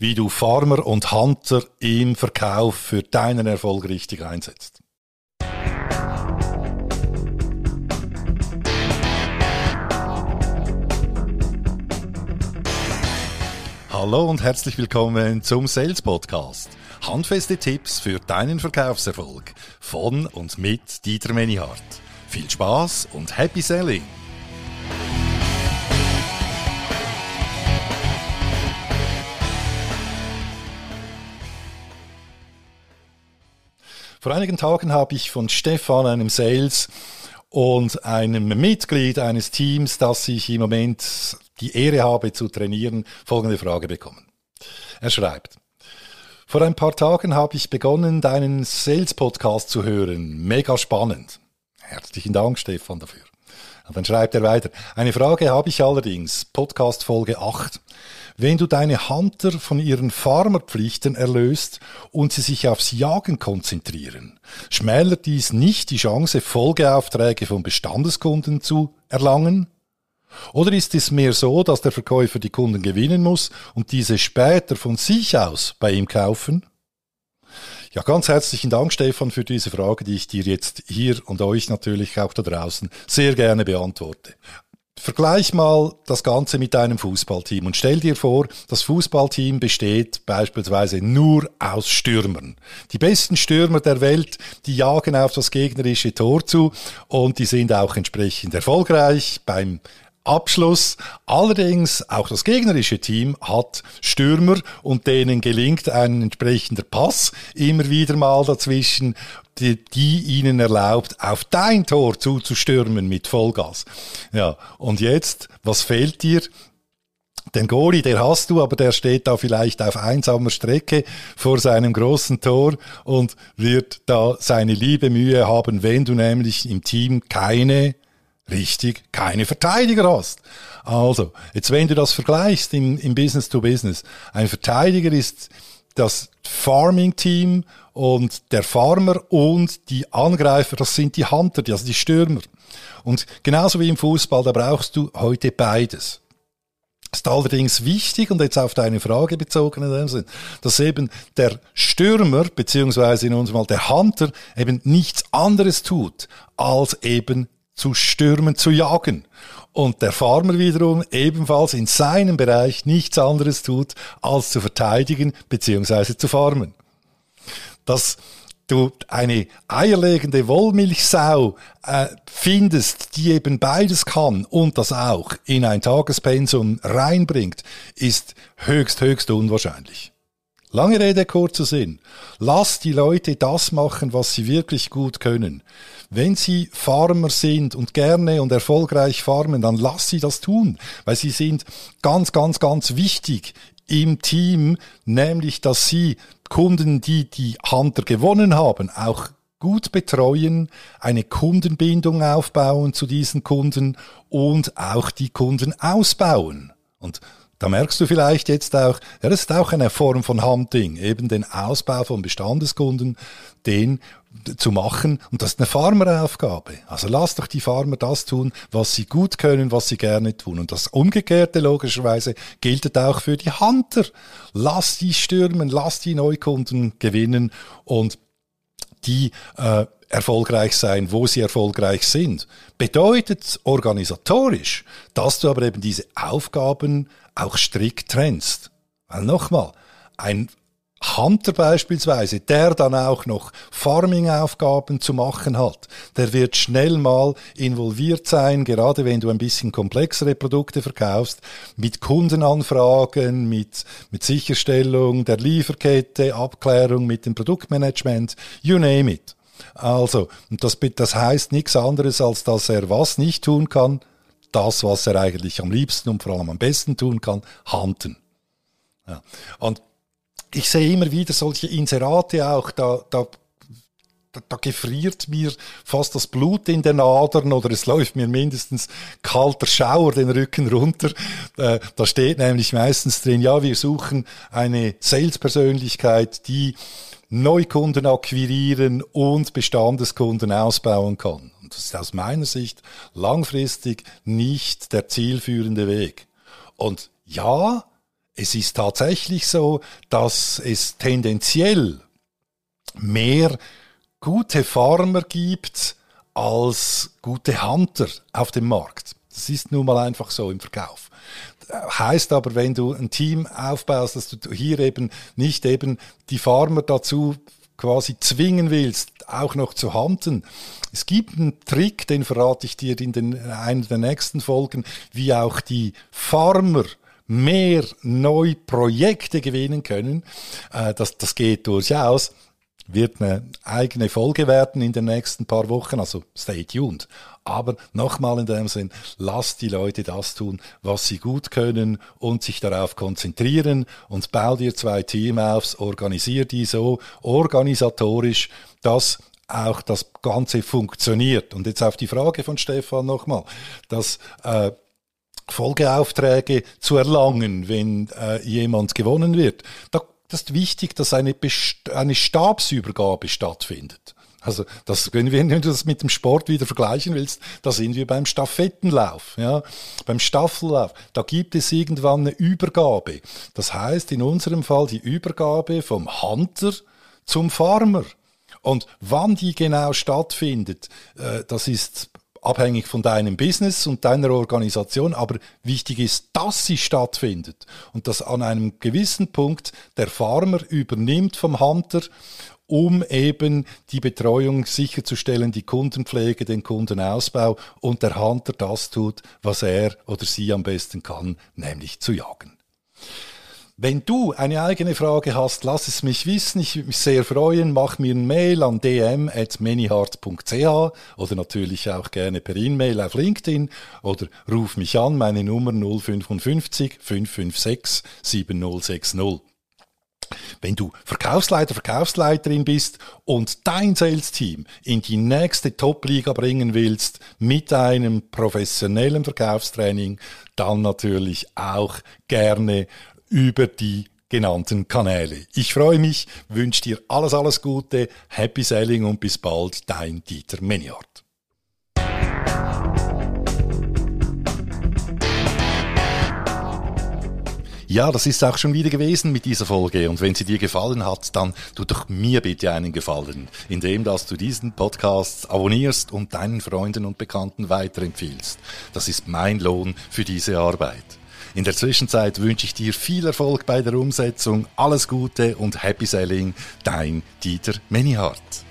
wie du Farmer und Hunter im Verkauf für deinen Erfolg richtig einsetzt. Hallo und herzlich willkommen zum Sales Podcast. Handfeste Tipps für deinen Verkaufserfolg von und mit Dieter Menihardt. Viel Spaß und Happy Selling! Vor einigen Tagen habe ich von Stefan, einem Sales und einem Mitglied eines Teams, das ich im Moment die Ehre habe zu trainieren, folgende Frage bekommen. Er schreibt, vor ein paar Tagen habe ich begonnen, deinen Sales Podcast zu hören. Mega spannend. Herzlichen Dank, Stefan, dafür. Und dann schreibt er weiter. Eine Frage habe ich allerdings. Podcast Folge 8. Wenn du deine Hunter von ihren Farmerpflichten erlöst und sie sich aufs Jagen konzentrieren, schmälert dies nicht die Chance, Folgeaufträge von Bestandeskunden zu erlangen? Oder ist es mehr so, dass der Verkäufer die Kunden gewinnen muss und diese später von sich aus bei ihm kaufen? Ja, ganz herzlichen Dank, Stefan, für diese Frage, die ich dir jetzt hier und euch natürlich auch da draußen sehr gerne beantworte. Vergleich mal das Ganze mit deinem Fußballteam und stell dir vor, das Fußballteam besteht beispielsweise nur aus Stürmern. Die besten Stürmer der Welt, die jagen auf das gegnerische Tor zu und die sind auch entsprechend erfolgreich beim Abschluss. Allerdings auch das gegnerische Team hat Stürmer und denen gelingt ein entsprechender Pass immer wieder mal dazwischen, die, die ihnen erlaubt, auf dein Tor zuzustürmen mit Vollgas. Ja, und jetzt, was fehlt dir? Den Goalie, der hast du, aber der steht da vielleicht auf einsamer Strecke vor seinem großen Tor und wird da seine liebe Mühe haben, wenn du nämlich im Team keine richtig keine Verteidiger hast. Also, jetzt wenn du das vergleichst im, im Business to Business, ein Verteidiger ist das Farming-Team und der Farmer und die Angreifer, das sind die Hunter, also die Stürmer. Und genauso wie im Fußball, da brauchst du heute beides. Ist allerdings wichtig und jetzt auf deine Frage bezogen in dem Sinn, dass eben der Stürmer beziehungsweise in unserem Fall der Hunter eben nichts anderes tut, als eben zu stürmen, zu jagen. Und der Farmer wiederum ebenfalls in seinem Bereich nichts anderes tut, als zu verteidigen bzw. zu farmen. Dass du eine eierlegende Wollmilchsau äh, findest, die eben beides kann und das auch in ein Tagespensum reinbringt, ist höchst, höchst unwahrscheinlich. Lange Rede, kurzer Sinn. Lass die Leute das machen, was sie wirklich gut können. Wenn sie Farmer sind und gerne und erfolgreich farmen, dann lass sie das tun, weil sie sind ganz, ganz, ganz wichtig im Team, nämlich, dass sie Kunden, die die Hunter gewonnen haben, auch gut betreuen, eine Kundenbindung aufbauen zu diesen Kunden und auch die Kunden ausbauen. Und da merkst du vielleicht jetzt auch, ja, das ist auch eine Form von Hunting, eben den Ausbau von Bestandeskunden, den zu machen. Und das ist eine Farmeraufgabe. Also lass doch die Farmer das tun, was sie gut können, was sie gerne tun. Und das Umgekehrte logischerweise gilt auch für die Hunter. Lass die stürmen, lass die Neukunden gewinnen und die äh, erfolgreich sein, wo sie erfolgreich sind. Bedeutet organisatorisch, dass du aber eben diese Aufgaben auch strikt trennst. Weil nochmal, ein Hunter beispielsweise, der dann auch noch Farming-Aufgaben zu machen hat, der wird schnell mal involviert sein, gerade wenn du ein bisschen komplexere Produkte verkaufst, mit Kundenanfragen, mit, mit Sicherstellung der Lieferkette, Abklärung mit dem Produktmanagement, you name it. Also, das, das heißt nichts anderes, als dass er was nicht tun kann, das, was er eigentlich am liebsten und vor allem am besten tun kann, handeln. Ja. Und ich sehe immer wieder solche Inserate auch, da, da da, gefriert mir fast das Blut in den Adern oder es läuft mir mindestens kalter Schauer den Rücken runter. Äh, da steht nämlich meistens drin, ja, wir suchen eine Sales-Persönlichkeit, die Neukunden akquirieren und Bestandeskunden ausbauen kann. Das ist aus meiner Sicht langfristig nicht der zielführende Weg. Und ja, es ist tatsächlich so, dass es tendenziell mehr gute Farmer gibt als gute Hunter auf dem Markt. Das ist nun mal einfach so im Verkauf. Heißt aber, wenn du ein Team aufbaust, dass du hier eben nicht eben die Farmer dazu quasi zwingen willst, auch noch zu hunten. Es gibt einen Trick, den verrate ich dir in den, einer der nächsten Folgen, wie auch die Farmer mehr neue Projekte gewinnen können. Äh, das, das geht durchaus wird eine eigene Folge werden in den nächsten paar Wochen, also stay tuned. Aber nochmal in dem Sinn, lass die Leute das tun, was sie gut können und sich darauf konzentrieren und bau dir zwei Team auf, organisier die so organisatorisch, dass auch das Ganze funktioniert. Und jetzt auf die Frage von Stefan nochmal, dass äh, Folgeaufträge zu erlangen, wenn äh, jemand gewonnen wird. Da ist wichtig, dass eine, Best eine Stabsübergabe stattfindet. Also, das, wenn, wenn du das mit dem Sport wieder vergleichen willst, da sind wir beim Stafettenlauf, ja, beim Staffellauf. Da gibt es irgendwann eine Übergabe. Das heißt, in unserem Fall die Übergabe vom Hunter zum Farmer. Und wann die genau stattfindet, äh, das ist abhängig von deinem Business und deiner Organisation, aber wichtig ist, dass sie stattfindet und dass an einem gewissen Punkt der Farmer übernimmt vom Hunter, um eben die Betreuung sicherzustellen, die Kundenpflege, den Kundenausbau und der Hunter das tut, was er oder sie am besten kann, nämlich zu jagen. Wenn du eine eigene Frage hast, lass es mich wissen. Ich würde mich sehr freuen. Mach mir ein Mail an dm.manyheart.ch oder natürlich auch gerne per E-Mail auf LinkedIn oder ruf mich an, meine Nummer 055 556 7060. Wenn du Verkaufsleiter, Verkaufsleiterin bist und dein Sales-Team in die nächste Top-Liga bringen willst mit einem professionellen Verkaufstraining, dann natürlich auch gerne über die genannten Kanäle. Ich freue mich, wünsche dir alles, alles Gute, Happy Selling und bis bald, dein Dieter Meniart. Ja, das ist auch schon wieder gewesen mit dieser Folge. Und wenn sie dir gefallen hat, dann tu doch mir bitte einen Gefallen, indem dass du diesen Podcast abonnierst und deinen Freunden und Bekannten weiterempfiehlst. Das ist mein Lohn für diese Arbeit. In der Zwischenzeit wünsche ich dir viel Erfolg bei der Umsetzung, alles Gute und Happy Selling, dein Dieter Menihardt.